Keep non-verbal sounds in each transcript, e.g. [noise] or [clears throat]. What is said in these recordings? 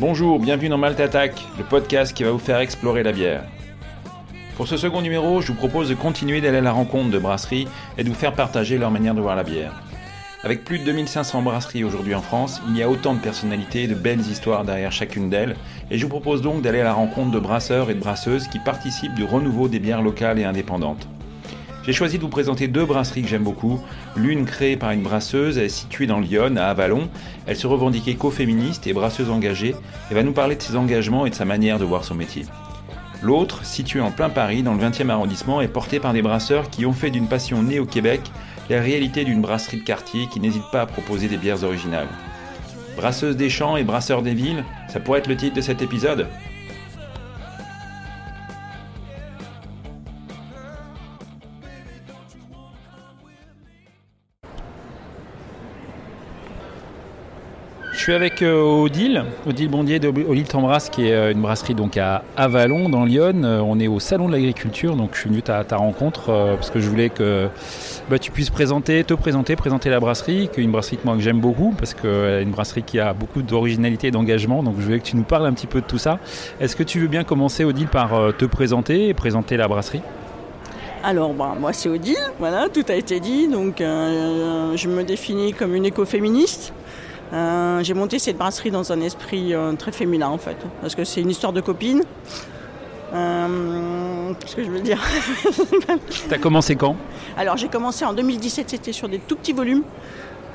Bonjour, bienvenue dans Malte Attack, le podcast qui va vous faire explorer la bière. Pour ce second numéro, je vous propose de continuer d'aller à la rencontre de brasseries et de vous faire partager leur manière de voir la bière. Avec plus de 2500 brasseries aujourd'hui en France, il y a autant de personnalités et de belles histoires derrière chacune d'elles, et je vous propose donc d'aller à la rencontre de brasseurs et de brasseuses qui participent du renouveau des bières locales et indépendantes. J'ai choisi de vous présenter deux brasseries que j'aime beaucoup. L'une créée par une brasseuse, elle est située dans Lyon, à Avalon. Elle se revendique écoféministe et brasseuse engagée et va nous parler de ses engagements et de sa manière de voir son métier. L'autre, située en plein Paris, dans le 20e arrondissement, est portée par des brasseurs qui ont fait d'une passion née au Québec la réalité d'une brasserie de quartier qui n'hésite pas à proposer des bières originales. Brasseuse des champs et brasseur des villes, ça pourrait être le titre de cet épisode Je suis avec euh, Odile, Odile Bondier de Odile qui est euh, une brasserie donc à Avalon, dans Lyon. Euh, on est au Salon de l'Agriculture, donc je suis venu à ta rencontre parce que je voulais que bah, tu puisses présenter, te présenter, présenter la brasserie, qui est une brasserie que moi que j'aime beaucoup, parce que une brasserie qui a beaucoup d'originalité et d'engagement. Donc je voulais que tu nous parles un petit peu de tout ça. Est-ce que tu veux bien commencer, Odile, par te présenter et présenter la brasserie? Alors, bah, moi c'est Odile, voilà, tout a été dit. Donc, je me définis comme une écoféministe. Euh, j'ai monté cette brasserie dans un esprit euh, très féminin en fait, parce que c'est une histoire de copine. Euh, Qu'est-ce que je veux dire T'as commencé quand? Alors j'ai commencé en 2017, c'était sur des tout petits volumes.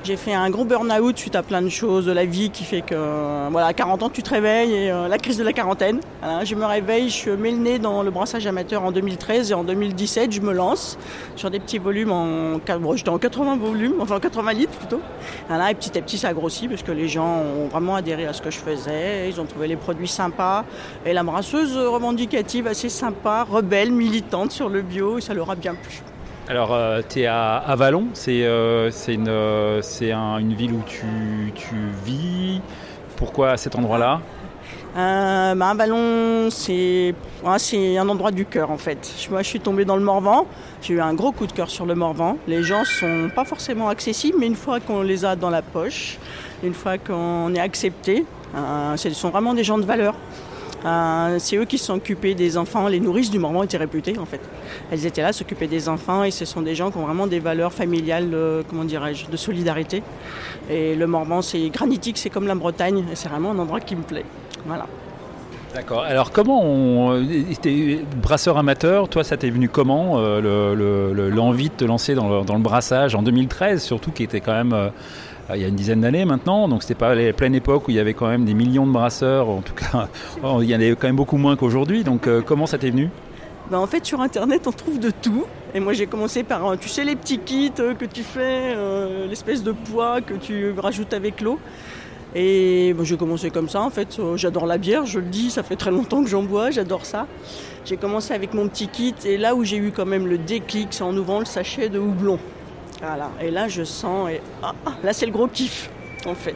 J'ai fait un gros burn-out suite à plein de choses de la vie qui fait que, voilà, à 40 ans, tu te réveilles et euh, la crise de la quarantaine. je me réveille, je mets le nez dans le brassage amateur en 2013 et en 2017, je me lance sur des petits volumes en, bon, j'étais en 80 volumes, enfin 80 litres plutôt. et petit à petit, ça a grossi parce que les gens ont vraiment adhéré à ce que je faisais. Ils ont trouvé les produits sympas et la brasseuse revendicative assez sympa, rebelle, militante sur le bio, et ça leur a bien plu. Alors, euh, tu es à Avalon, c'est euh, une, euh, une, ville où tu, vis. Pourquoi cet endroit-là? Bah, Avalon, c'est un endroit du cœur en fait. Moi, je suis tombée dans le Morvan. J'ai eu un gros coup de cœur sur le Morvan. Les gens sont pas forcément accessibles, mais une fois qu'on les a dans la poche, une fois qu'on est accepté, ce sont vraiment des gens de valeur. Euh, c'est eux qui se sont occupés des enfants. Les nourrices du Mormon étaient réputées en fait. Elles étaient là, s'occuper des enfants et ce sont des gens qui ont vraiment des valeurs familiales, euh, comment dirais-je, de solidarité. Et le Mormon, c'est granitique, c'est comme la Bretagne et c'est vraiment un endroit qui me plaît. Voilà. D'accord. Alors comment on était brasseur amateur Toi, ça t'est venu comment euh, l'envie de te lancer dans le, brassage en 2013, surtout qui était quand même il y a une dizaine d'années maintenant, donc c'était pas la pleine époque où il y avait quand même des millions de brasseurs, en tout cas [laughs] il y en avait quand même beaucoup moins qu'aujourd'hui, donc euh, comment ça t'est venu? Ben en fait sur internet on trouve de tout. Et moi j'ai commencé par euh, tu sais les petits kits euh, que tu fais l'espèce de poids que tu rajoutes avec l'eau. Et ben, j'ai commencé comme ça en fait. J'adore la bière je le dis ça fait très longtemps que j'en bois j'adore ça. J'ai commencé avec mon petit kit et là où j'ai eu quand même le déclic c'est en ouvrant le sachet de houblon voilà. Et là, je sens, et ah, ah, là, c'est le gros kiff, en fait.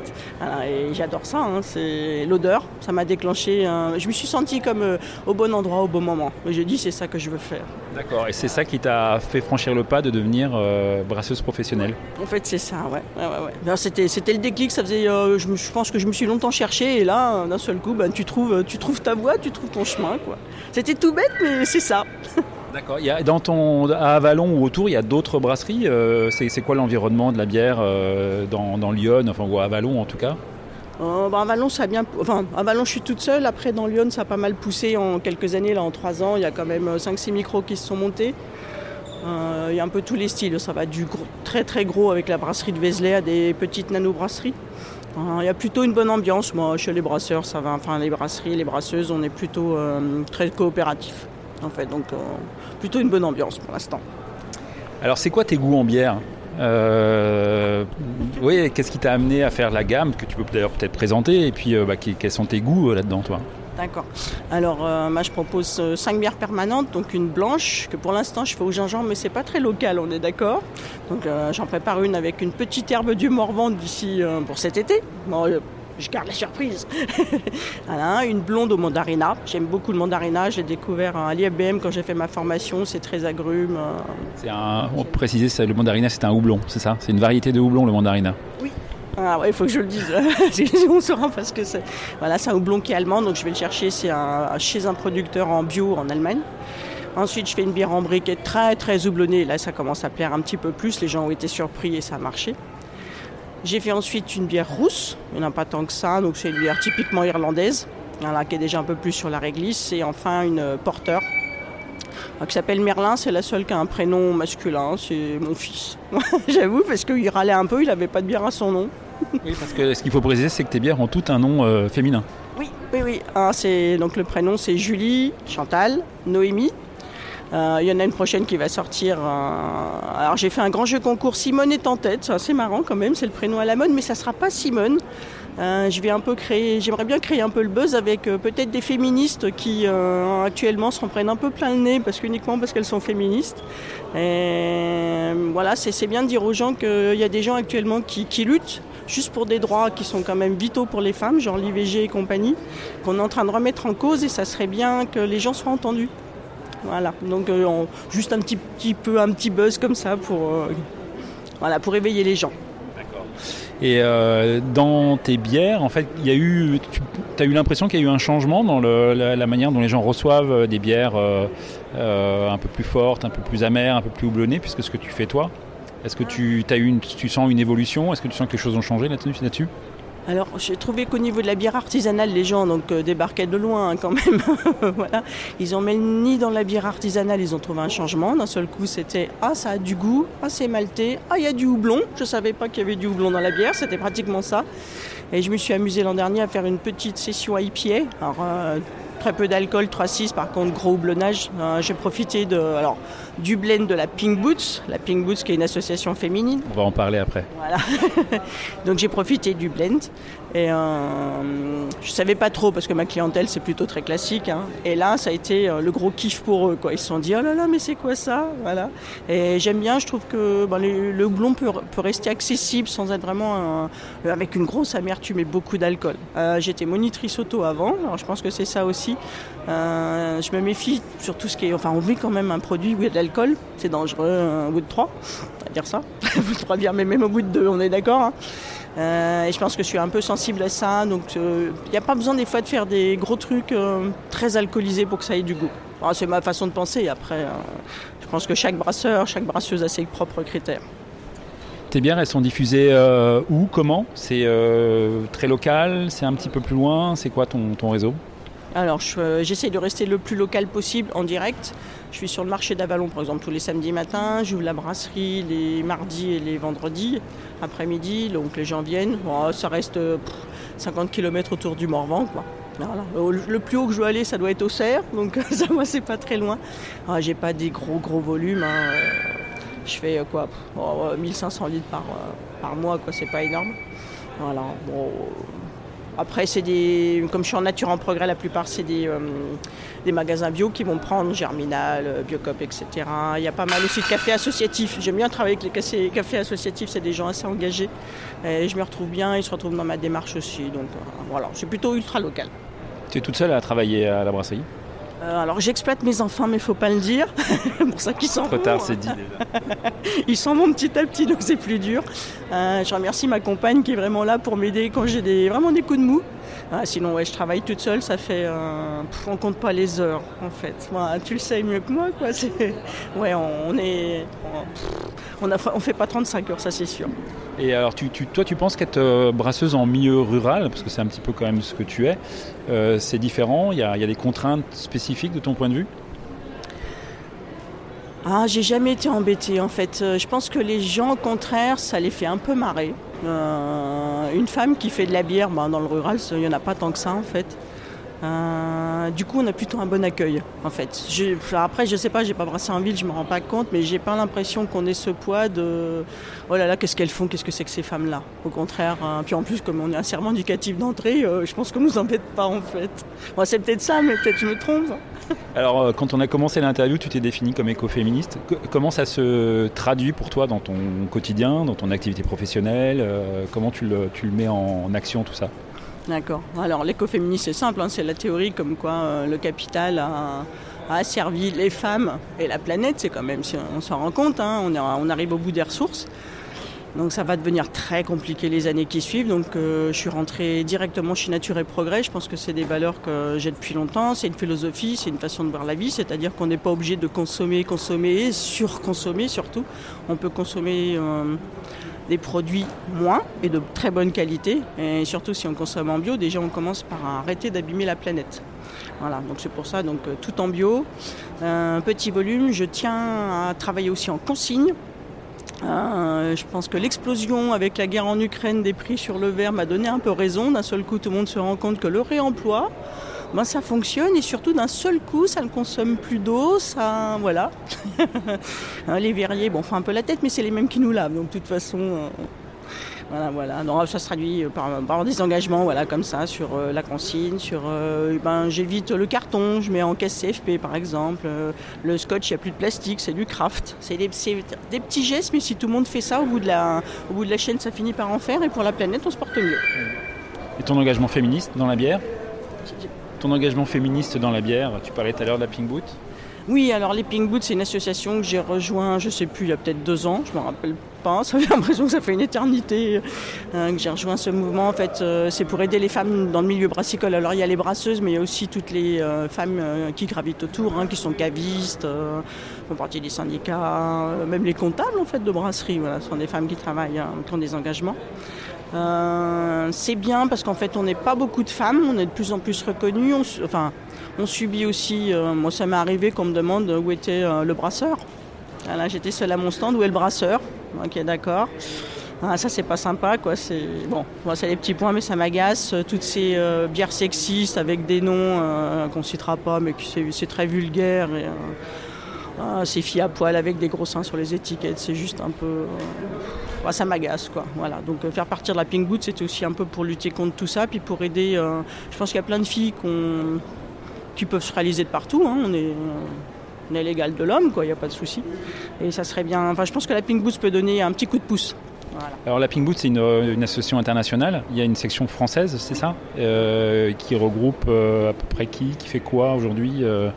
Et j'adore ça, hein. c'est l'odeur. Ça m'a déclenché. Je me suis sentie comme euh, au bon endroit, au bon moment. Et j'ai dit, c'est ça que je veux faire. D'accord. Et c'est ça qui t'a fait franchir le pas de devenir euh, brasseuse professionnelle? En fait, c'est ça, ouais. ouais, C'était, c'était le déclic. Ça faisait, euh, je, je, pense que je me suis longtemps cherché. Et là, d'un seul coup, ben, tu, trouves, tu trouves ta voie, tu trouves ton chemin. Quoi. C'était tout bête, mais c'est ça. [laughs] D'accord. dans ton, à Avalon ou autour, il y a d'autres brasseries. Euh, c'est, quoi l'environnement de la bière euh, dans, Lyon, enfin, ou à Avalon en tout cas? Euh, bah, Avalon, ça a bien. Enfin, Avalon, je suis toute seule. Après, dans Lyon, ça a pas mal poussé en quelques années. Là, en trois ans, il y a quand même 5-6 micros qui se sont montés. il y a un peu tous les styles. Ça va du très très gros avec la brasserie de Vézelay à des petites nano-brasseries. il y a plutôt une bonne ambiance. Moi, chez les brasseurs, ça va. Enfin, les brasseries, les brasseuses, on est plutôt très coopératifs en fait. Donc euh, plutôt une bonne ambiance pour l'instant. Alors c'est quoi tes goûts en bière? Euh, oui, qu'est-ce qui t'a amené à faire la gamme que tu peux d'ailleurs peut-être présenter et puis euh, bah, quels sont tes goûts là-dedans toi? D'accord. Alors moi je propose 5 bières permanentes, donc une blanche que pour l'instant je fais au gingembre mais c'est pas très local, on est d'accord? Donc j'en prépare une avec une petite herbe du Morvan d'ici pour cet été je garde la surprise. [laughs] voilà, une blonde au mandarina. J'aime beaucoup le mandarina. J'ai découvert à l'IFBM quand j'ai fait ma formation. C'est très agrume. Euh. C'est un, on préciser, le mandarina, c'est un houblon, c'est ça? C'est une variété de houblon, le mandarina? Oui. Ah ouais, il faut que je le dise. [laughs] On saura parce que c'est. Voilà, c'est un houblon qui est allemand, donc je vais le chercher. C'est un, chez un producteur en bio en Allemagne. Ensuite, je fais une bière en briquette très très houblonnée. Là, ça commence à plaire un petit peu plus. Les gens ont été surpris et ça a marché. J'ai fait ensuite une bière rousse. Il n'y en a pas tant que ça, donc c'est une bière typiquement irlandaise, voilà, qui est déjà un peu plus sur la réglisse. Et enfin une porteur qui s'appelle Merlin. C'est la seule qui a un prénom masculin. C'est mon fils. [laughs] J'avoue, parce qu'il râlait un peu, il n'avait pas de bière à son nom. Oui, parce que ce qu'il faut préciser, c'est que tes bières ont tout un nom euh, féminin. Oui, oui, oui. Ah, donc le prénom, c'est Julie, Chantal, Noémie. Euh, il y en a une prochaine qui va sortir. Euh, alors j'ai fait un grand jeu concours. Simone est en tête. C'est assez marrant quand même. C'est le prénom à la mode, mais ça sera pas Simone. je vais un peu créer. J'aimerais bien créer un peu le buzz avec peut-être des féministes qui actuellement s'en prennent un peu plein le nez parce qu'uniquement parce qu'elles sont féministes. Voilà, c'est bien de dire aux gens qu'il y a des gens actuellement qui, qui luttent juste pour des droits qui sont quand même vitaux pour les femmes, genre l'IVG et compagnie, qu'on est en train de remettre en cause et ça serait bien que les gens soient entendus. Voilà, donc euh, juste un petit, petit, peu, un petit buzz comme ça pour, euh, voilà, pour éveiller les gens. D'accord. Et euh, dans tes bières, en fait, il y a eu, tu as eu l'impression qu'il y a eu un changement dans la, manière dont les gens reçoivent des bières un peu plus fortes, un peu plus amères, un peu plus houblonnées, puisque ce que tu fais toi est-ce que tu, as une, tu sens une évolution? Est-ce que tu sens que les choses ont changé là-dessus? Alors, j'ai trouvé qu'au niveau de la bière artisanale, les gens donc euh, débarquaient de loin hein, quand même. [laughs] voilà. Ils ont même ni dans la bière artisanale, ils ont trouvé un changement. D'un seul coup, c'était ah ça a du goût, ah c'est maltais, ah il y a du houblon. Je savais pas qu'il y avait du houblon dans la bière, c'était pratiquement ça. Et je me suis amusée l'an dernier à faire une petite session IPA. Alors, euh, très peu d'alcool, 3,6 par contre gros houblonnage. Euh, j'ai profité de, alors, du blend de la Pink Boots, la Pink Boots qui est une association féminine. On va en parler après. Voilà. [laughs] Donc j'ai profité du blend et euh, je savais pas trop parce que ma clientèle c'est plutôt très classique. Hein. Et là ça a été euh, le gros kiff pour eux. Quoi. Ils se sont dit oh là là mais c'est quoi ça? Voilà. Et j'aime bien, je trouve que le, houblon peut, rester accessible sans être vraiment avec une grosse amertume et beaucoup d'alcool. Euh, j'étais monitrice auto avant, alors je pense que c'est ça aussi. Euh, je me méfie sur tout ce qui est. Enfin, on vit quand même un produit où il y a de l'alcool, c'est dangereux au bout de trois, on va dire ça. [laughs] au bout de trois mais même au bout de deux, on est d'accord. Hein. Euh, et je pense que je suis un peu sensible à ça, donc il euh, n'y a pas besoin des fois de faire des gros trucs très alcoolisés pour que ça ait du goût. c'est ma façon de penser. Après, je pense que chaque brasseur, chaque brasseuse a ses propres critères. Tes bières, elles sont diffusées où Comment? C'est très local C'est un petit peu plus loin C'est quoi ton réseau? Alors euh, j'essaie de rester le plus local possible en direct. Je suis sur le marché d'Avalon par exemple tous les samedis matins, j'ouvre la brasserie les mardis et les vendredis après-midi, donc les gens viennent. ça reste 50 euh, km autour du Morvan. Quoi. Le plus haut que je dois aller, ça doit être au Cerf, donc [laughs] ça moi c'est pas très loin. Ah, j'ai pas des gros gros volumes. Hein. Je fais quoi 1500 litres par, mois, quoi, c'est pas énorme. Voilà. Après, c'est des, comme je suis en nature en progrès, la plupart c'est des, euh, des magasins bio qui vont prendre Germinal, euh, Biocop, etc. Il y a pas mal aussi de cafés associatifs. J'aime bien travailler avec les cafés associatifs, c'est des gens assez engagés. Je me retrouve bien, ils se retrouvent dans ma démarche aussi. Donc euh, voilà, c'est plutôt ultra local. Tu es toute seule à travailler à la brasserie? Euh, alors j'exploite mes enfants, mais il faut pas le dire. [laughs] pour ça qu'ils s'en Trop tard, c'est dit [laughs] Ils s'en vont petit à petit, donc c'est plus dur. Euh, je remercie ma compagne qui est vraiment là pour m'aider quand j'ai des, vraiment des coups de mou. Ah, sinon, ouais, je travaille toute seule, ça fait. Euh, on compte pas les heures, en fait. tu le sais mieux que moi, quoi. [laughs] Ouais, on est. On, a, on fait pas 35 heures, ça c'est sûr. Et alors, tu, toi, tu penses qu'être euh, brasseuse en milieu rural, parce que c'est un petit peu quand même ce que tu es, euh, c'est différent? Il y, a, il y a des contraintes spécifiques de ton point de vue? Ah, j'ai jamais été embêtée en fait. Je pense que les gens, au contraire, ça les fait un peu marrer. Euh, une femme qui fait de la bière, ben, dans le rural, il n'y en a pas tant que ça en fait. Euh, du coup, on a plutôt un bon accueil, en fait. après, je sais pas, j'ai pas brassé en ville, je me rends pas compte, mais j'ai pas l'impression qu'on ait ce poids de oh là là, qu'est-ce qu'elles font, qu'est-ce que c'est que ces femmes-là? Au contraire, hein. puis en plus, comme on est un serment éducatif d'entrée, euh, je pense qu'on nous embête pas, en fait. c'est peut-être ça, mais peut-être je me trompe. Alors, euh, quand on a commencé l'interview, tu t'es défini comme écoféministe. comment ça se traduit pour toi dans ton quotidien, dans ton activité professionnelle Comment tu le mets en action, tout ça? D'accord. Alors l'écoféminisme c'est simple, hein, c'est la théorie comme quoi euh, le capital a, servi les femmes et la planète, c'est quand même, on s'en rend compte, hein, on, on, arrive au bout des ressources. Donc ça va devenir très compliqué les années qui suivent. Donc je suis rentrée directement chez Nature et Progrès. Je pense que c'est des valeurs que j'ai depuis longtemps. C'est une philosophie, c'est une façon de voir la vie. C'est-à-dire qu'on n'est pas obligé de consommer, consommer, surconsommer surtout. On peut consommer des produits moins et de très bonne qualité. Et surtout si on consomme en bio, déjà on commence par arrêter d'abîmer la planète. Voilà, donc c'est pour ça, donc tout en bio, un petit volume. Je tiens à travailler aussi en consigne. Euh, je pense que l'explosion avec la guerre en Ukraine des prix sur le verre m'a donné un peu raison. D'un seul coup, tout le monde se rend compte que le réemploi, ben, ça fonctionne et surtout d'un seul coup, ça ne consomme plus d'eau. Ça, voilà. [laughs] Hein, les verriers, bon, on un peu la tête, mais c'est les mêmes qui nous lavent. Donc, de toute façon, euh, voilà, voilà. Non, ça se traduit par, des engagements, voilà, comme ça, sur euh, la consigne, sur, euh, ben, j'évite le carton, je mets en caisse CFP par exemple. Euh, le scotch, il n'y a plus de plastique, c'est du craft. C'est des, des, petits gestes, mais si tout le monde fait ça, au bout, de la, au bout de la chaîne, ça finit par en faire, et pour la planète, on se porte mieux. Et ton engagement féministe dans la bière? Ton engagement féministe dans la bière, tu parlais tout à l'heure de la Pink Boot oui, alors les Pink Boots, c'est une association que j'ai rejoint, je sais plus, il y a peut-être deux ans, je me rappelle pas, [laughs] ça fait l'impression que ça fait une éternité hein, que j'ai rejoint ce mouvement. En fait, euh, c'est pour aider les femmes dans le milieu brassicole. Alors il y a les brasseuses, mais il y a aussi toutes les euh, femmes euh, qui gravitent autour, hein, qui sont cavistes, font partie des syndicats, même les comptables en fait de brasserie. Voilà, ce sont des femmes qui travaillent, hein, qui ont des engagements. C'est bien parce qu'en fait on n'est pas beaucoup de femmes, on est de plus en plus reconnus. enfin, on subit aussi, euh, moi ça m'est arrivé qu'on me demande où était euh, le brasseur. Là j'étais seule à mon stand, où est le brasseur? Ok d'accord. Ah, ça c'est pas sympa quoi, c'est bon, c'est les petits points mais ça m'agace. Toutes ces euh, bières sexistes avec des noms qu'on citera pas mais c'est très vulgaire ah, ces filles à poil avec des gros seins sur les étiquettes, c'est juste un peu ça m'agace quoi. Voilà. Donc faire partir la Pink Boot c'était aussi un peu pour lutter contre tout ça puis pour aider je pense qu'il y a plein de filles qui peuvent se réaliser de partout. Hein. On est l'égal de l'homme, quoi, il n'y a pas de souci. Et ça serait bien. Enfin, je pense que la Pink Boots peut donner un petit coup de pouce. Alors la Pink Boots, c'est une, association internationale. Il y a une section française, c'est ça, euh, qui regroupe euh, à peu près qui, qui fait quoi aujourd'hui. Euh,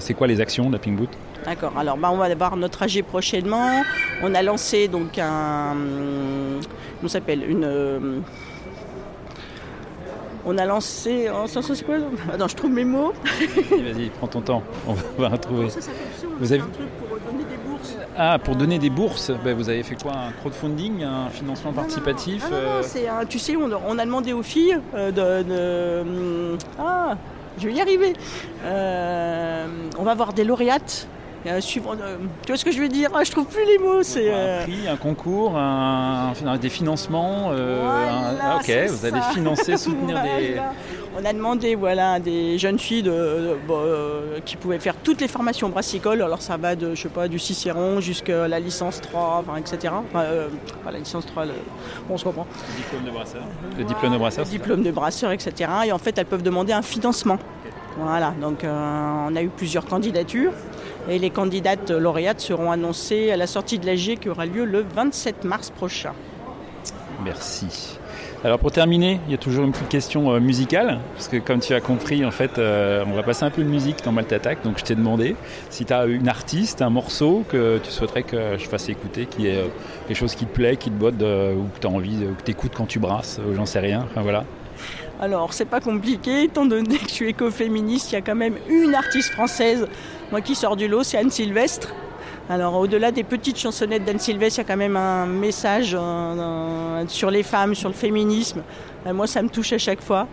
c'est quoi les actions de la Pink Boot? D'accord. Alors, bah, on va avoir notre AG prochainement. On a lancé donc un, comment s'appelle une on a lancé. Oh, ça, c'est quoi Attends, je trouve mes mots. Vas-y, prends ton temps. On va retrouver. vous avez un truc pour donner des bourses. Ah, pour donner des bourses ben, Vous avez fait quoi? Un crowdfunding Un financement participatif non, non, c'est tu sais, on, a demandé aux filles euh, de, hum, Ah je vais y arriver. Euh, on va avoir des lauréates euh, suivant, euh, tu vois ce que je veux dire ah, Je trouve plus les mots. C'est un euh, prix, un concours, un, des financements. Ah, ok, vous allez financer, [laughs] soutenir des. On a demandé voilà, à des jeunes filles de, qui pouvaient faire toutes les formations brassicoles. Alors ça va de, je sais pas, du Cicéron jusqu'à la licence 3, enfin, etc. pas la licence 3, on se comprend. Le diplôme de brasseur. Le diplôme de brasseur. Le diplôme de brasseur, etc. Et en fait, elles peuvent demander un financement. Voilà, donc on a eu plusieurs candidatures. Et les candidates lauréates seront annoncées à la sortie de l'AG qui aura lieu le 27 mars prochain. Merci. Alors pour terminer, il y a toujours une petite question euh, musicale, parce que comme tu as compris, en fait, euh, on va passer un peu de musique dans Maltatac, donc je t'ai demandé si tu as une artiste, un morceau que tu souhaiterais que je fasse écouter, qui est euh, quelque chose qui te plaît, qui te botte, ou que tu as envie, que tu écoutes quand tu brasses, j'en sais rien, voilà. Alors, c'est pas compliqué, étant donné que je suis écoféministe, il y a quand même une artiste française, moi qui sors du lot, c'est Anne Sylvestre. Alors, au-delà des petites chansonnettes d'Anne Sylvestre, il y a quand même un message euh, euh, sur les femmes, sur le féminisme. Euh, moi, ça me touche à chaque fois.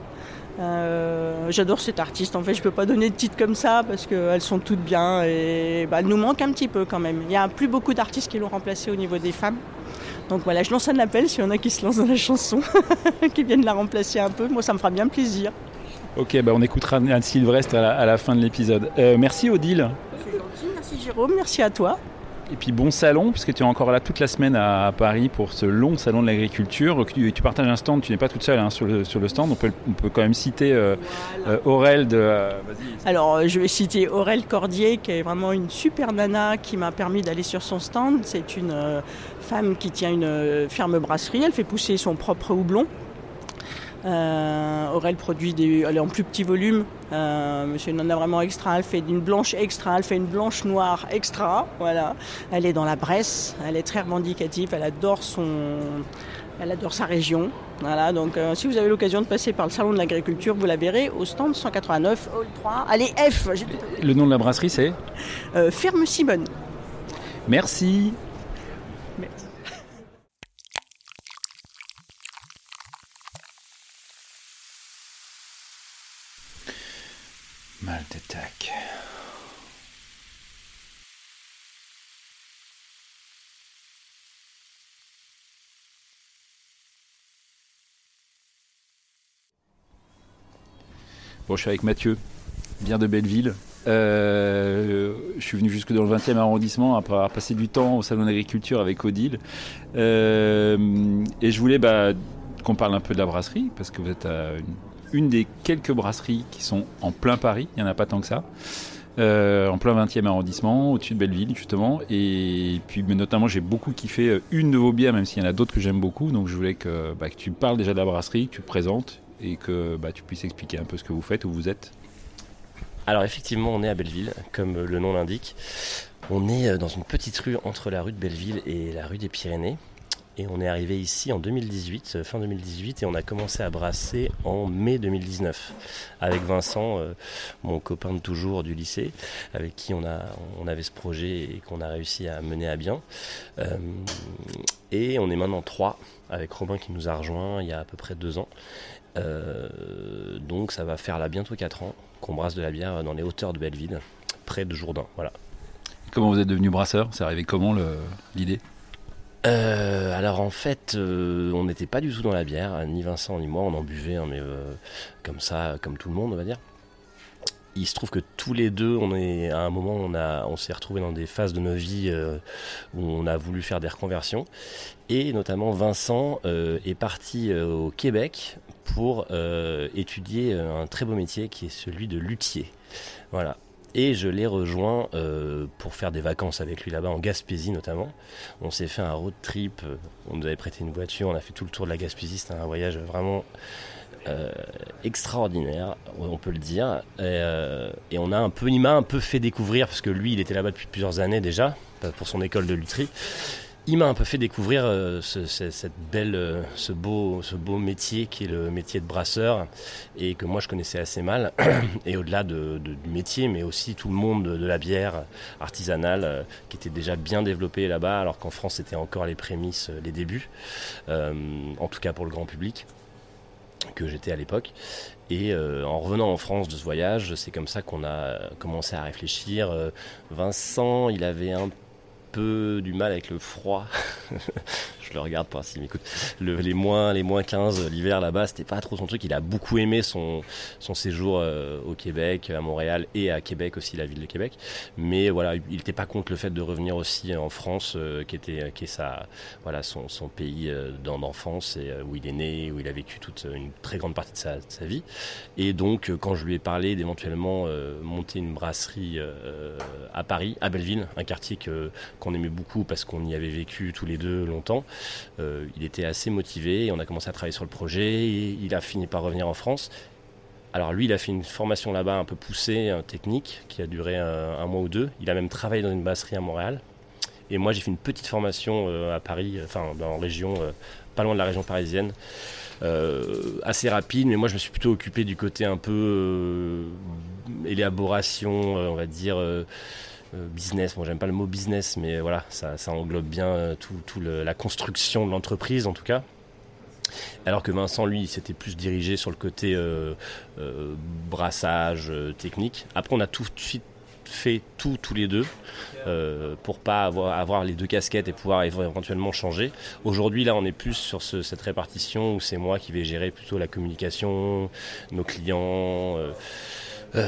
J'adore cette artiste. En fait, je peux pas donner de titre comme ça parce qu'elles sont toutes bien et bah, nous manque un petit peu quand même. Il y a plus beaucoup d'artistes qui l'ont remplacée au niveau des femmes. Donc voilà, je lance un appel s'il y en a qui se lancent dans la chanson, [laughs] qui viennent la remplacer un peu. Moi, ça me fera bien plaisir. Ok, bah on écoutera Anne Sylvestre à la, fin de l'épisode. Euh, merci Odile. C'est gentil, merci Jérôme, merci à toi. Et puis bon salon, puisque tu es encore là toute la semaine à, Paris pour ce long salon de l'agriculture. Tu, partages un stand, tu n'es pas toute seule hein, sur, le, stand. On peut, on peut quand même citer euh, euh, Aurel de. Alors je vais citer Aurel Cordier, qui est vraiment une super nana qui m'a permis d'aller sur son stand. C'est une femme qui tient une ferme brasserie. Elle fait pousser son propre houblon. Euh, Aurel produit des, elle est en plus petit volume. Euh, une nana vraiment extra. Elle fait une blanche extra, elle fait une blanche noire extra. Voilà. Elle est dans la Bresse. Elle est très revendicative. Elle adore son, elle adore sa région. Voilà. Donc, euh, si vous avez l'occasion de passer par le salon de l'agriculture, vous la verrez au stand 189 Hall 3. Allez F. Le nom de la brasserie, c'est euh, Ferme Simone. Merci. Bon, je suis avec Mathieu, bien de Belleville. Euh, je suis venu jusque dans le 20e arrondissement après avoir passé du temps au salon d'agriculture avec Odile. Euh, et je voulais bah, qu'on parle un peu de la brasserie, parce que vous êtes à une, une des quelques brasseries qui sont en plein Paris, il n'y en a pas tant que ça. Euh, en plein 20e arrondissement, au-dessus de Belleville justement. Et puis mais notamment j'ai beaucoup kiffé une de vos bières, même s'il y en a d'autres que j'aime beaucoup. Donc je voulais que, bah, tu parles déjà de la brasserie, que tu te présentes et que bah, tu puisses expliquer un peu ce que vous faites, où vous êtes. Alors effectivement, on est à Belleville, comme le nom l'indique. On est dans une petite rue entre la rue de Belleville et la rue des Pyrénées. Et on est arrivé ici en 2018, fin 2018, et on a commencé à brasser en mai 2019 avec Vincent, euh, mon copain de toujours du lycée, avec qui on, a, on avait ce projet et qu'on a réussi à mener à bien. Euh, et on est maintenant trois, avec Robin qui nous a rejoint il y a à peu près deux ans. Euh, donc ça va faire là bientôt quatre ans qu'on brasse de la bière dans les hauteurs de Belleville, près de Jourdain. Voilà. Comment vous êtes devenu brasseur? C'est arrivé comment l'idée? Euh, alors en fait, euh, on n'était pas du tout dans la bière, ni Vincent ni moi, on en buvait, hein, mais euh, comme ça, comme tout le monde, on va dire. Il se trouve que tous les deux, on est à un moment, on a, on s'est retrouvés dans des phases de nos vies euh, où on a voulu faire des reconversions, et notamment Vincent est parti au Québec pour étudier un très beau métier qui est celui de luthier. Voilà. Et je l'ai rejoint euh, pour faire des vacances avec lui là-bas, en Gaspésie notamment. On s'est fait un road trip, euh, on nous avait prêté une voiture, on a fait tout le tour de la Gaspésie, c'était un voyage vraiment euh, extraordinaire, on peut le dire. Et, on a un peu, il m'a un peu fait découvrir, parce que lui il était là-bas depuis plusieurs années déjà, pour son école de lutherie il m'a un peu fait découvrir euh, ce, ce, cette belle, euh, ce, beau, ce beau métier qui est le métier de brasseur et que moi je connaissais assez mal. [clears throat] Et au-delà de, de, du métier, mais aussi tout le monde de, la bière artisanale euh, qui était déjà bien développé là-bas, alors qu'en France c'était encore les prémices, les débuts, en tout cas pour le grand public que j'étais à l'époque. Et en revenant en France de ce voyage, c'est comme ça qu'on a commencé à réfléchir. Vincent, il avait un peu du mal avec le froid. [laughs] je le regarde pas s'il m'écoute. Le, les moins, les moins 15 l'hiver là-bas, c'était pas trop son truc. Il a beaucoup aimé son, son séjour euh, au Québec, à Montréal et à Québec aussi, la ville de Québec. Mais voilà, il n'était pas contre le fait de revenir aussi en France, euh, qui était, qui est sa, voilà, son, son pays euh, d'enfance et où il est né, où il a vécu toute une très grande partie de sa, de sa vie. Et donc, quand je lui ai parlé d'éventuellement monter une brasserie à Paris, à Belleville, un quartier que qu'on aimait beaucoup parce qu'on y avait vécu tous les deux longtemps. Euh, il était assez motivé on a commencé à travailler sur le projet. Et il a fini par revenir en France. Alors lui, il a fait une formation là-bas un peu poussée, un technique, qui a duré un, un, mois ou deux. Il a même travaillé dans une brasserie à Montréal. Et moi, j'ai fait une petite formation euh, à Paris, enfin la région, euh, pas loin de la région parisienne. Euh, assez rapide, mais moi je me suis plutôt occupé du côté un peu euh, élaboration, euh, on va dire business. Bon, j'aime pas le mot business, mais voilà, ça, englobe bien tout, tout le, la construction de l'entreprise en tout cas. Alors que Vincent, lui, s'était plus dirigé sur le côté euh, euh, brassage euh, technique. Après, on a tout de suite fait tout tous les deux euh, pour pas avoir, les deux casquettes et pouvoir éventuellement changer. Aujourd'hui là on est plus sur ce, cette répartition où c'est moi qui vais gérer plutôt la communication, nos clients, euh, euh, les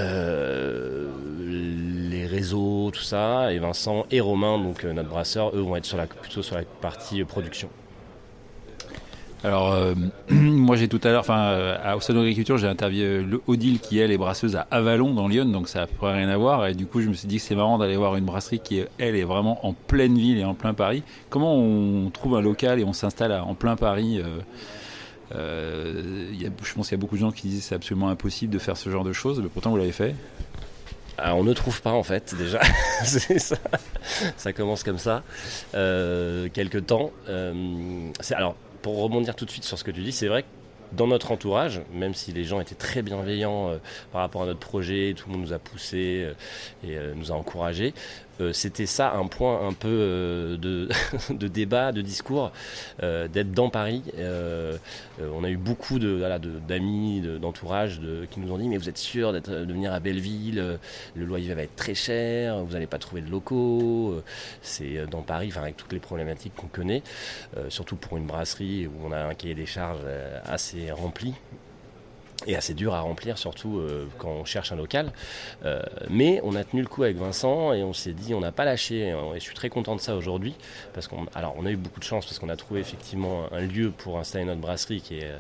réseaux, tout ça, et Vincent et Romain, donc euh, notre brasseur, eux vont être sur la, plutôt sur la partie production. Alors, euh, [clears throat] moi j'ai tout à l'heure, enfin, euh, à Salon d'Agriculture, j'ai interviewé le Odile qui elle est brasseuse à Avalon dans Lyon, donc ça n'a rien à voir. Et du coup, je me suis dit que c'est marrant d'aller voir une brasserie qui elle est vraiment en pleine ville et en plein Paris. Comment on trouve un local et on s'installe en plein Paris euh, Euh, je pense qu'il y a beaucoup de gens qui disent c'est absolument impossible de faire ce genre de choses, mais pourtant vous l'avez fait. On ne trouve pas en fait déjà, [laughs] ça. ça commence comme ça. Euh, quelque temps. Euh, alors pour rebondir tout de suite sur ce que tu dis, c'est vrai que dans notre entourage, même si les gens étaient très bienveillants euh, par rapport à notre projet, tout le monde nous a poussé euh, et nous a encouragés, c'était ça un point un peu de, [laughs] de, débat, de discours, d'être dans Paris. on a eu beaucoup de, d'amis, d'entourage qui nous ont dit mais vous êtes sûr de venir à Belleville, le loyer va être très cher, vous n'allez pas trouver de locaux, c'est dans Paris, avec toutes les problématiques qu'on connaît, surtout pour une brasserie où on a un cahier des charges assez rempli et assez dur à remplir, surtout euh, quand on cherche un local. Euh, mais on a tenu le coup avec Vincent et on s'est dit, on n'a pas lâché. Et je suis très content de ça aujourd'hui, parce qu'on, alors on a eu beaucoup de chance parce qu'on a trouvé effectivement un lieu pour installer notre brasserie qui est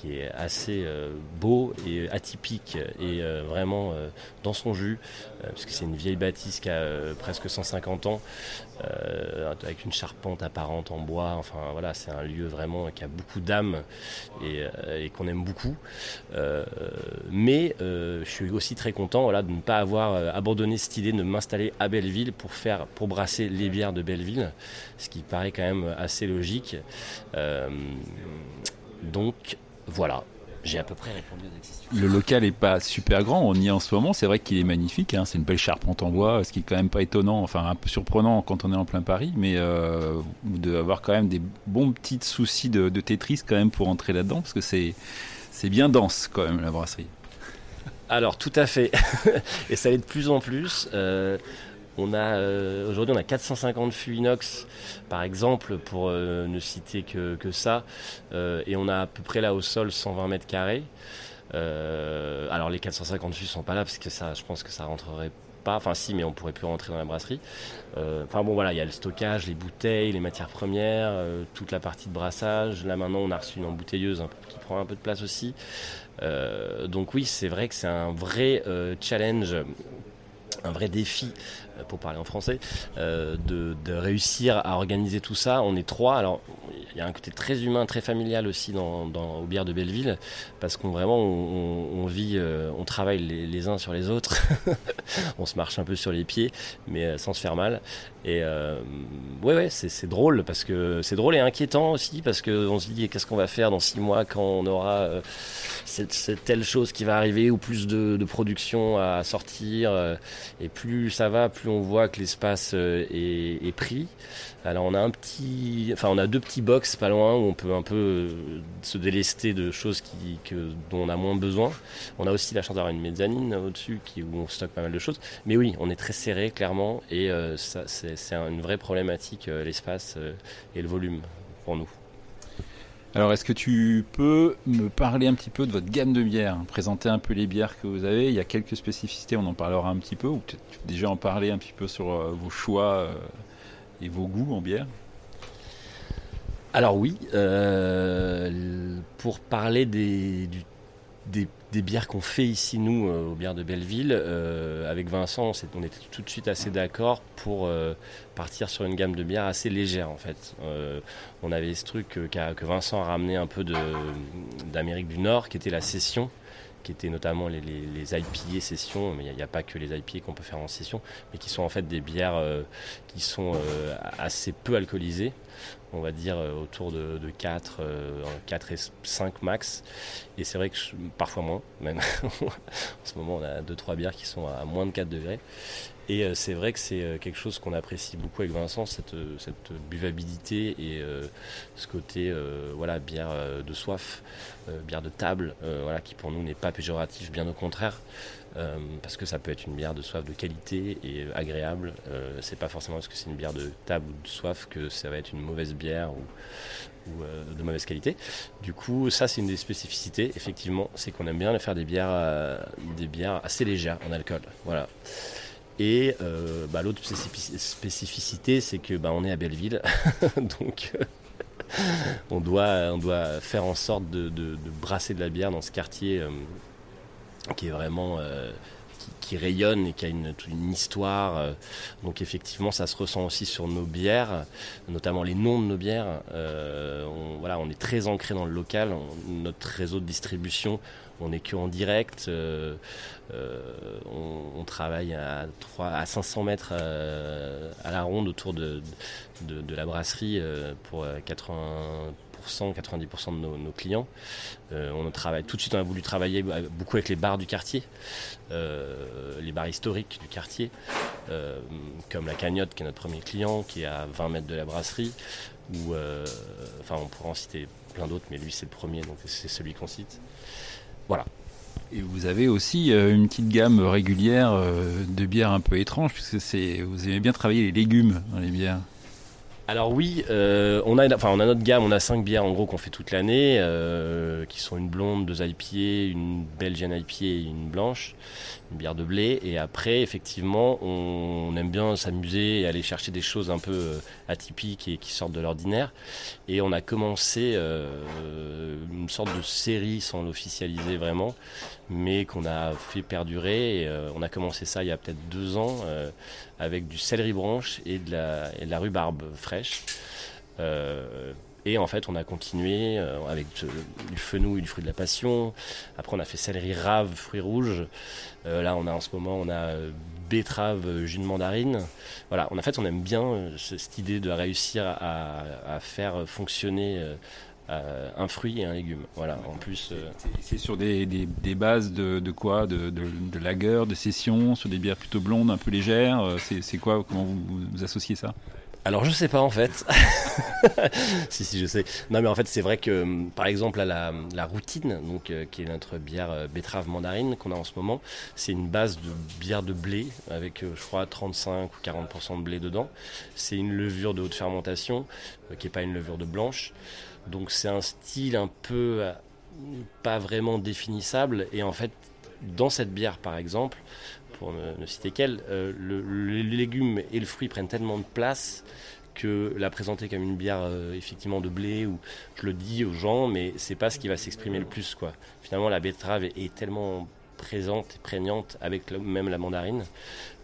qui est assez euh, beau et atypique et euh, vraiment euh, dans son jus, puisque c'est une vieille bâtisse qui a presque 150 ans, avec une charpente apparente en bois. Enfin voilà, c'est un lieu vraiment qui a beaucoup d'âme et, qu'on aime beaucoup. mais je suis aussi très content voilà, de ne pas avoir abandonné cette idée de m'installer à Belleville pour faire, pour brasser les bières de Belleville, ce qui paraît quand même assez logique. donc voilà, j'ai à peu près répondu aux questions. Le local n'est pas super grand, on y est en ce moment, c'est vrai qu'il est magnifique, hein. c'est une belle charpente en bois, ce qui est quand même pas étonnant, enfin un peu surprenant quand on est en plein Paris, mais euh, de avoir quand même des bons petits soucis de, Tetris quand même pour entrer là-dedans, parce que c'est, c'est bien dense quand même la brasserie. Alors tout à fait, [laughs] et ça l'est de plus en plus. Euh, on a euh, aujourd'hui on a 450 fûts inox par exemple pour euh, ne citer que, ça euh, et on a à peu près là au sol 120 mètres carrés. alors les 450 fûts sont pas là parce que ça je pense que ça rentrerait pas, enfin si mais on pourrait plus rentrer dans la brasserie. Enfin bon voilà il y a le stockage, les bouteilles, les matières premières, toute la partie de brassage. Là maintenant on a reçu une embouteilleuse qui prend un peu de place aussi. donc oui c'est vrai que c'est un vrai challenge un vrai défi pour parler en français, euh, de, réussir à organiser tout ça. On est trois. Alors, il y a un côté très humain, très familial aussi dans, dans au bière de Belleville, parce qu'on vraiment on, vit, euh, on travaille les, uns sur les autres. [laughs] on se marche un peu sur les pieds, mais sans se faire mal. Et ouais, ouais, c'est drôle parce que c'est drôle et inquiétant aussi parce que on se dit qu'est-ce qu'on va faire dans six mois quand on aura cette, telle chose qui va arriver ou plus de, production à sortir. et plus ça va, plus on voit que l'espace euh, est, pris. Alors on a un petit, enfin on a deux petits box pas loin où on peut un peu euh, se délester de choses qui, que, dont on a moins besoin. On a aussi la chance d'avoir une mezzanine au-dessus où on stocke pas mal de choses. Mais oui, on est très serré clairement et euh, ça c'est une vraie problématique l'espace et le volume pour nous. Alors, est-ce que tu peux me parler un petit peu de votre gamme de bières Présenter un peu les bières que vous avez? Il y a quelques spécificités, on en parlera un petit peu, ou peut-être déjà en parler un petit peu sur euh, vos choix euh, et vos goûts en bière? Alors oui, euh, pour parler des, des des bières qu'on fait ici, nous, euh, aux bières de Belleville. Euh, avec Vincent, on, était tout de suite assez d'accord pour euh, partir sur une gamme de bières assez légère, en fait. on avait ce truc que Vincent a ramené un peu d'Amérique du Nord, qui était la session qui étaient notamment les, les, les IPA sessions, mais il n'y a, pas que les IPA qu'on peut faire en session, mais qui sont en fait des bières qui sont assez peu alcoolisées, on va dire euh, autour de, 4, 4 euh, et 5 max. Et c'est vrai que parfois moins, même. [laughs] en ce moment, on a 2-3 bières qui sont à moins de 4 degrés. Et euh, c'est vrai que c'est quelque chose qu'on apprécie beaucoup avec Vincent, cette, buvabilité et ce côté voilà, bière de soif, bière de table, voilà, qui pour nous n'est pas péjoratif, bien au contraire. Euh, parce que ça peut être une bière de soif de qualité et euh, agréable. Euh, c'est pas forcément parce que c'est une bière de table ou de soif que ça va être une mauvaise bière ou, de mauvaise qualité. Du coup, ça c'est une des spécificités. Effectivement, c'est qu'on aime bien faire des bières, des bières assez légères en alcool. Voilà. Et bah, l'autre spécificité, c'est que bah, on est à Belleville, [laughs] donc on doit, on doit faire en sorte de, brasser de la bière dans ce quartier qui est vraiment euh, qui, rayonne et qui a une, une histoire. donc effectivement, ça se ressent aussi sur nos bières, notamment les noms de nos bières. on, voilà, on est très ancré dans le local. notre réseau de distribution, on n'est que en direct. on, travaille à, 3, à 500 mètres à la ronde autour de, de la brasserie pour 80 90% de nos, clients. Euh, on travaille tout de suite, on a voulu travailler beaucoup avec les bars du quartier, euh, les bars historiques du quartier, euh, comme la Cagnotte qui est notre premier client, qui est à 20 mètres de la brasserie, ou enfin on pourra en citer plein d'autres, mais lui c'est le premier, donc c'est celui qu'on cite. Voilà. Et vous avez aussi une petite gamme régulière de bières un peu étranges, puisque vous aimez bien travailler les légumes dans les bières. Alors oui, euh, on, a, enfin, on a notre gamme, on a cinq bières en gros qu'on fait toute l'année, euh, qui sont une blonde, deux IPA, une belgienne IPA et une blanche, une bière de blé. Et après, effectivement, on, aime bien s'amuser et aller chercher des choses un peu euh, atypiques et qui sortent de l'ordinaire. Et on a commencé une sorte de série sans l'officialiser vraiment, mais qu'on a fait perdurer. on a commencé ça il y a peut-être deux ans avec du céleri branche et de la, et de la rhubarbe fraîche. Euh, et en fait, on a continué euh, avec du fenouil, du fruit de la passion. Après, on a fait céleri rave, fruits rouges. Euh, là, on a en ce moment, on a betterave, jus de mandarine. Voilà, en fait, on aime bien cette idée de réussir à, à faire fonctionner euh, un fruit et un légume. Voilà, en plus. Euh, c'est sur des, des, bases de, de quoi de, de, de, lager, de session, sur des bières plutôt blondes, un peu légères. Euh, c'est quoi Comment vous, vous associez ça? Alors je sais pas en fait. [laughs] si si je sais. Non mais en fait c'est vrai que hum, par exemple la, routine donc qui est notre bière betterave mandarine qu'on a en ce moment, c'est une base de bière de blé avec je crois 35 ou 40% de blé dedans. C'est une levure de haute fermentation qui est pas une levure de blanche. Donc c'est un style un peu euh, pas vraiment définissable. Et en fait, dans cette bière, par exemple, pour ne, citer qu'elle, euh, le, légume et le fruit prennent tellement de place que la présenter comme une bière euh, effectivement de blé ou je le dis aux gens mais c'est pas ce qui va s'exprimer le plus quoi. Finalement la betterave est, tellement présente et prégnante avec même la mandarine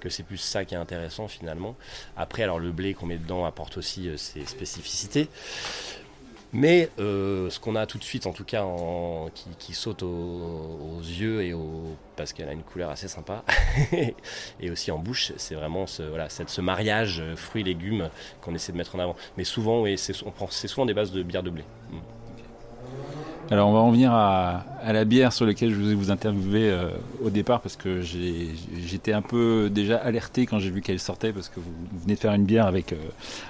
que c'est plus ça qui est intéressant finalement. Après alors le blé qu'on met dedans apporte aussi ses spécificités mais euh, ce qu'on a tout de suite, en tout cas, qui, saute aux, yeux et parce qu'elle a une couleur assez sympa, [laughs] et aussi en bouche, c'est vraiment ce, ce mariage fruits-légumes qu'on essaie de mettre en avant. Mais souvent, c'est souvent des bases de bière de blé. Mm. Alors on va en venir à, la bière sur laquelle je vous ai vous interviewé euh, au départ parce que j'étais un peu déjà alerté quand j'ai vu qu'elle sortait parce que vous, venez de faire une bière avec, euh,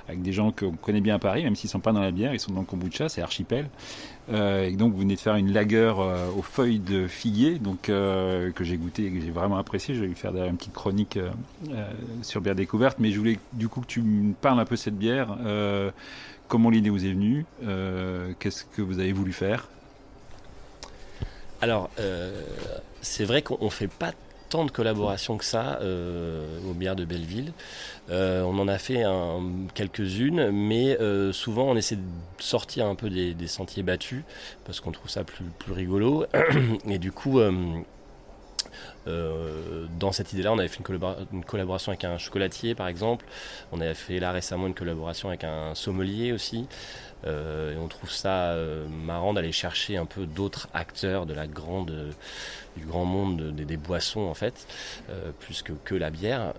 avec des gens qu'on connaît bien à Paris, même s'ils ne sont pas dans la bière, ils sont dans le kombucha, c'est Archipel. Euh, et donc vous venez de faire une lager aux feuilles de figuier donc, que j'ai goûté et que j'ai vraiment apprécié. Je vais lui faire d'ailleurs une petite chronique sur bière découverte, mais je voulais du coup que tu me parles un peu de cette bière. comment l'idée vous est venue Qu'est-ce que vous avez voulu faire alors, euh, c'est vrai qu'on ne fait pas tant de collaborations que ça euh, au bière de Belleville. Euh, on en a fait quelques-unes, mais souvent on essaie de sortir un peu des, sentiers battus parce qu'on trouve ça plus, plus rigolo. [clears throat] Et du coup, dans cette idée-là, on avait fait une, collaboration avec un chocolatier, par exemple. On avait fait là récemment une collaboration avec un sommelier aussi. Euh, et on trouve ça euh, marrant d'aller chercher un peu d'autres acteurs de la grande, du grand monde des boissons en fait, euh, plus que, que la bière.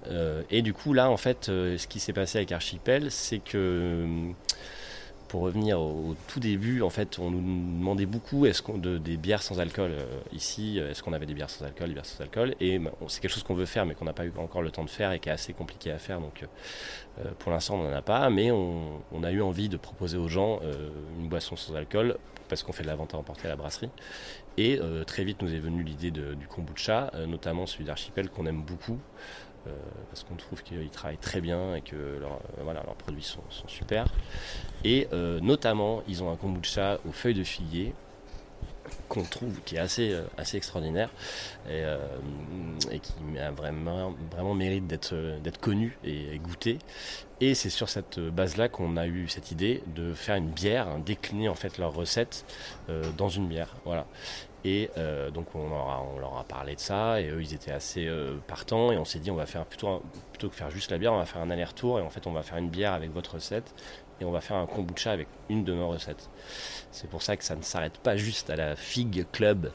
et du coup là en fait, ce qui s'est passé avec Archipel, c'est que pour revenir au, tout début, en fait, on nous demandait beaucoup est-ce qu'on de, des bières sans alcool ici, est-ce qu'on avait des bières sans alcool, des bières sans alcool, et ben, c'est quelque chose qu'on veut faire, mais qu'on n'a pas eu encore le temps de faire et qui est assez compliqué à faire. Donc, euh, pour l'instant, on n'en a pas, mais on, a eu envie de proposer aux gens euh, une boisson sans alcool parce qu'on fait de la vente à emporter à la brasserie. Et euh, très vite nous est venue l'idée du kombucha, notamment celui d'Archipel qu'on aime beaucoup. Parce qu'on trouve qu'ils travaillent très bien et que voilà, leurs produits sont, super. Et notamment, ils ont un kombucha aux feuilles de figuier qu'on trouve qui est assez, assez extraordinaire et, qui a vraiment, vraiment mérite d'être connu et, goûté. Et c'est sur cette base-là qu'on a eu cette idée de faire une bière, décliner en fait leur recette dans une bière. Voilà. Et euh, donc on leur, a, parlé de ça et eux ils étaient assez euh, partants et on s'est dit on va faire plutôt plutôt que faire juste la bière on va faire un aller-retour et en fait on va faire une bière avec votre recette et on va faire un kombucha avec une de nos recettes. C'est pour ça que ça ne s'arrête pas juste à la Fig Club,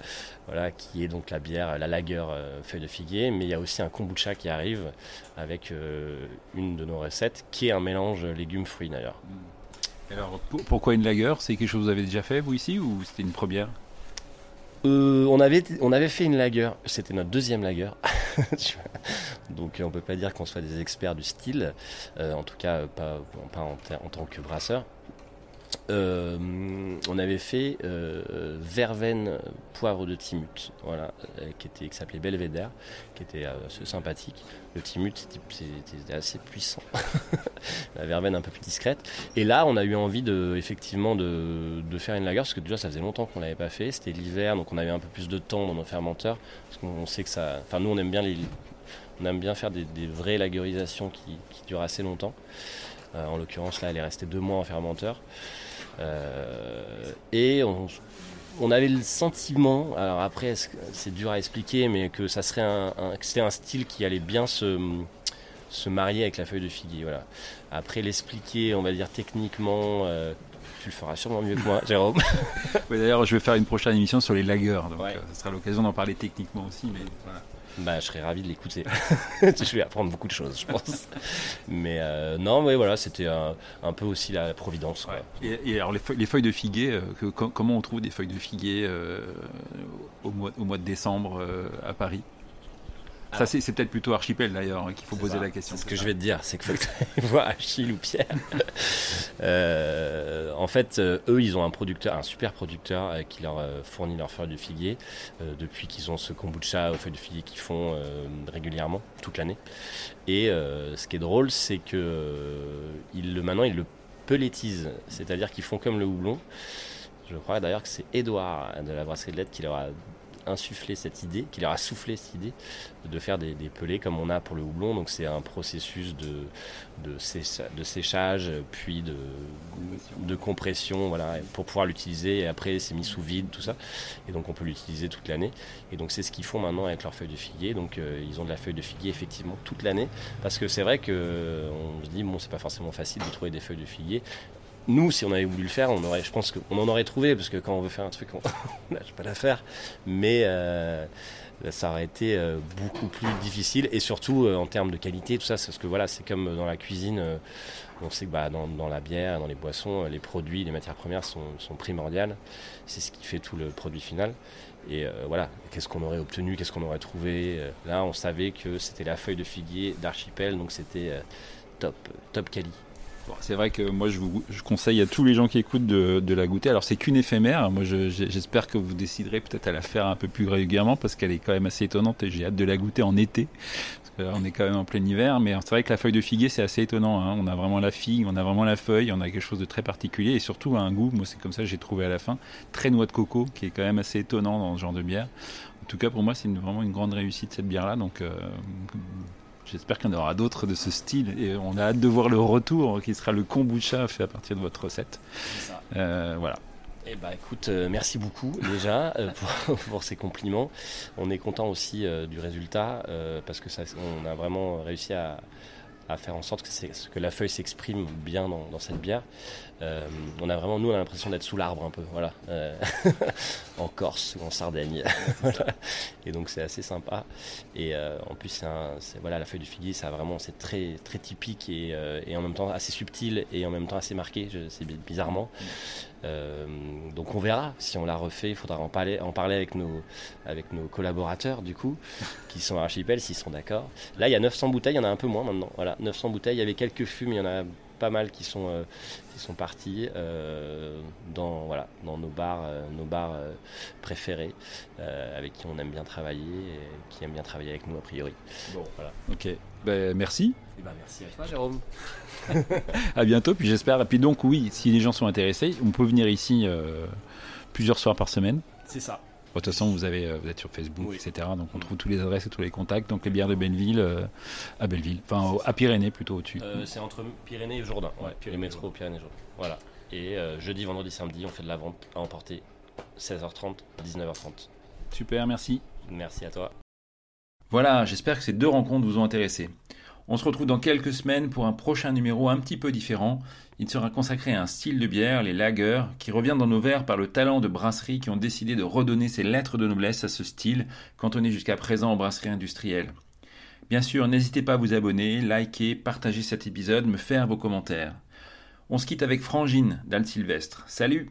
voilà, qui est donc la bière, la lager euh, feuille de figuier, mais il y a aussi un kombucha qui arrive avec une de nos recettes qui est un mélange légumes-fruits d'ailleurs. Alors pourquoi une lager? C'est quelque chose que vous avez déjà fait vous ici ou c'était une première? Euh, on, avait, on avait fait une lager, c'était notre deuxième lager. [laughs] Donc on peut pas dire qu'on soit des experts du style, euh, en tout cas pas, pas en, tant que brasseur. Euh, on avait fait verveine poivre de Timut, voilà, qui était qui s'appelait Belvedere, qui était sympathique. Le Timut c'était assez puissant, [laughs] la verveine un peu plus discrète. Et là, on a eu envie de effectivement de, faire une lager parce que déjà ça faisait longtemps qu'on l'avait pas fait. C'était l'hiver, donc on avait un peu plus de temps dans nos fermenteurs parce qu'on sait que ça. Enfin, nous on aime bien les, on aime bien faire des, vraies lagerisations qui, durent assez longtemps. Euh, en l'occurrence, là, elle est restée deux mois en fermenteur. Euh, et on, avait le sentiment, alors après c'est dur à expliquer, mais que ça serait un, c'était un style qui allait bien se, se marier avec la feuille de figuier. Voilà. Après l'expliquer, on va dire techniquement, euh, tu le feras sûrement mieux que moi, Jérôme. [laughs] D'ailleurs, je vais faire une prochaine émission sur les lagers, donc euh, ça sera l'occasion d'en parler techniquement aussi. Mais voilà. Bah, je serais ravi de l'écouter. [laughs] je vais apprendre beaucoup de choses, je pense. Mais euh, non, mais voilà, c'était un, peu aussi la providence. Et, alors, les feuilles, de figuier, euh, comment on trouve des feuilles de figuier euh, au, mois, au mois de décembre à Paris? Ça, c'est peut-être plutôt Archipel d'ailleurs qu'il faut poser la question. Ce que je vais te dire, c'est qu'il faut que tu [laughs] vois Achille ou Pierre. [laughs] Euh, en fait, euh, eux, ils ont un producteur, un super producteur euh, qui leur fournit leurs feuilles de figuier depuis qu'ils ont ce kombucha aux feuilles de figuier qu'ils font régulièrement toute l'année. Et ce qui est drôle, c'est que ils, maintenant ils le pelletisent, c'est-à-dire qu'ils font comme le houblon. Je crois d'ailleurs que c'est Edouard de la brasserie de lettres qui leur a insufflé cette idée, qui leur a soufflé cette idée de faire des, pelés comme on a pour le houblon. Donc c'est un processus de, de, séchage, puis de, de compression, voilà, pour pouvoir l'utiliser. Et après c'est mis sous vide, tout ça. Et donc on peut l'utiliser toute l'année. Et donc c'est ce qu'ils font maintenant avec leurs feuilles de figuier. Donc euh, ils ont de la feuille de figuier effectivement toute l'année. Parce que c'est vrai que on se dit, bon, c'est pas forcément facile de trouver des feuilles de figuier nous, si on avait voulu le faire, on aurait, je pense qu'on en aurait trouvé, parce que quand on veut faire un truc, on n'a pas la faire. Mais euh, ça aurait été euh, beaucoup plus difficile, et surtout euh, en termes de qualité, tout ça, parce que voilà, c'est comme dans la cuisine, on sait que bah, dans, la bière, dans les boissons, les produits, les matières premières sont, primordiales. C'est ce qui fait tout le produit final. Et voilà, qu'est-ce qu'on aurait obtenu, qu'est-ce qu'on aurait trouvé. là, on savait que c'était la feuille de figuier d'archipel, donc c'était top, top c'est vrai que moi je vous conseille à tous les gens qui écoutent de, la goûter. Alors c'est qu'une éphémère. Moi j'espère que vous déciderez peut-être à la faire un peu plus régulièrement parce qu'elle est quand même assez étonnante et j'ai hâte de la goûter en été. Parce qu'on est quand même en plein hiver. Mais c'est vrai que la feuille de figuier c'est assez étonnant. Hein. On a vraiment la figue, on a vraiment la feuille, on a quelque chose de très particulier et surtout un goût. Moi c'est comme ça que j'ai trouvé à la fin. Très noix de coco qui est quand même assez étonnant dans ce genre de bière. En tout cas pour moi c'est vraiment une grande réussite cette bière là. Donc euh, J'espère qu'il y en aura d'autres de ce style et on a hâte de voir le retour qui sera le kombucha fait à partir de votre recette. Euh, voilà. Eh ben, écoute, euh, merci beaucoup déjà [laughs] euh, [laughs] pour, ces compliments. On est content aussi du résultat parce que ça, on a vraiment réussi à, à faire en sorte que, la feuille s'exprime bien dans, cette bière. Euh, on a vraiment, nous, l'impression d'être sous l'arbre un peu, voilà, euh, [laughs] en Corse ou en Sardaigne. [laughs] Et donc c'est assez sympa. Et euh, en plus, c'est voilà, la feuille de figuier, ça vraiment, c'est très très typique et, et, en même temps assez subtil et en même temps assez marqué, c'est bizarrement. Donc on verra si on la refait. Il faudra en parler, en parler avec nos avec nos collaborateurs du coup, qui sont à Archipel, s'ils sont d'accord. Là, il y a 900 bouteilles, il y en a un peu moins maintenant. Voilà, 900 bouteilles. Il y avait quelques fumes, il y en a pas mal qui sont, euh, qui sont partis euh, dans, voilà, dans nos bars, euh, nos bars préférés, avec qui on aime bien travailler et qui aiment bien travailler avec nous a priori. Bon, voilà. Ok, ben, merci. Eh ben, merci à toi, Jérôme. [laughs] à bientôt, puis j'espère. Et puis donc, oui, si les gens sont intéressés, on peut venir ici plusieurs soirs par semaine. C'est ça. De toute façon, vous, avez, vous êtes sur Facebook, etc. Donc on trouve tous les adresses et tous les contacts. Donc les bières de Belleville, à Belleville, enfin à Pyrénées plutôt au-dessus. c'est entre Pyrénées et Jourdain, ouais, les métros Pyrénées et Jourdain. Voilà. Et jeudi, vendredi, samedi, on fait de la vente à emporter 16h30, 19h30. Super, merci. Merci à toi. Voilà, j'espère que ces deux rencontres vous ont intéressé. On se retrouve dans quelques semaines pour un prochain numéro un petit peu différent. Il sera consacré à un style de bière, les lagers, qui revient dans nos verres par le talent de brasseries qui ont décidé de redonner ses lettres de noblesse à ce style, cantonné jusqu'à présent aux brasseries industrielles. Bien sûr, n'hésitez pas à vous abonner, liker, partager cet épisode, me faire vos commentaires. On se quitte avec Frangine d'Al Sylvestre. Salut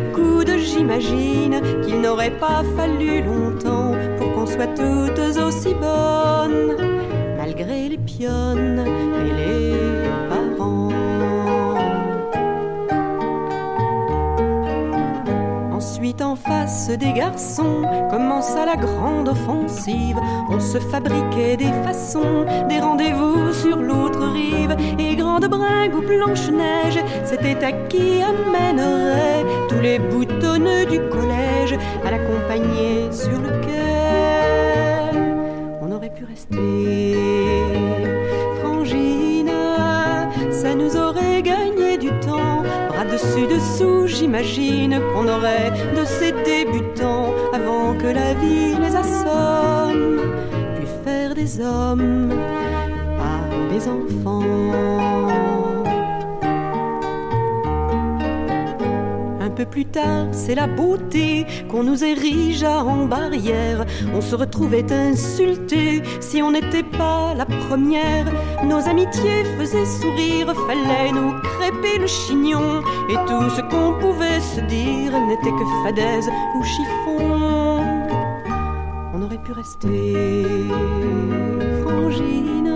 coude j'imagine qu'il n'aurait pas fallu longtemps pour qu'on soit toutes aussi bonnes, malgré les pionnes et les Ensuite, en face des garçons, commença la grande offensive. On se fabriquait des façons, des rendez-vous sur l'autre rive. Et grande bringue ou blanche-neige, c'était à qui amènerait tous les boutonneux du collège à l'accompagner sur le quai. On aurait pu rester frangine, ça nous aurait gagné du temps. Bras dessus dessous, j'imagine qu'on aurait avant que la vie les assomme, puis faire des hommes, pas des enfants. Un peu plus tard, c'est la beauté qu'on nous érigea en barrière. On se retrouvait insulté si on n'était pas la première. Nos amitiés faisaient sourire, fallait nous crêper le chignon. Et tout ce qu'on pouvait se dire n'était que fadaise ou chiffon. Rester frangine,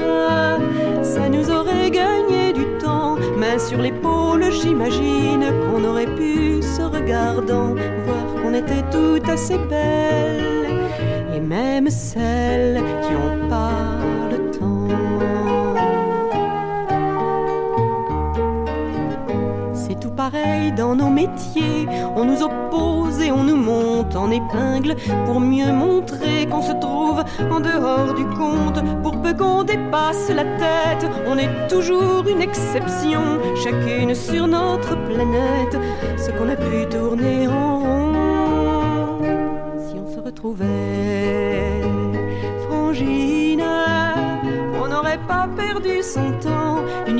ça nous aurait gagné du temps. Main sur l'épaule, j'imagine qu'on aurait pu se regardant, voir qu'on était toutes assez belles, et même celles qui ont pas Dans nos métiers, on nous oppose et on nous monte en épingle pour mieux montrer qu'on se trouve en dehors du compte. Pour peu qu'on dépasse la tête, on est toujours une exception, chacune sur notre planète, ce qu'on a pu tourner en rond. Si on se retrouvait frangine, on n'aurait pas perdu son temps,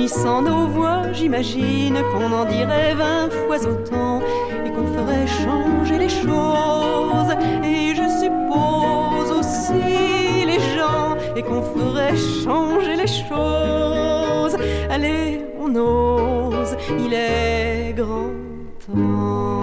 unissant nos voix, j'imagine qu'on en dirait vingt fois autant et qu'on ferait changer les choses. Et je suppose aussi les gens et qu'on ferait changer les choses. Allez, on ose, il est grand temps.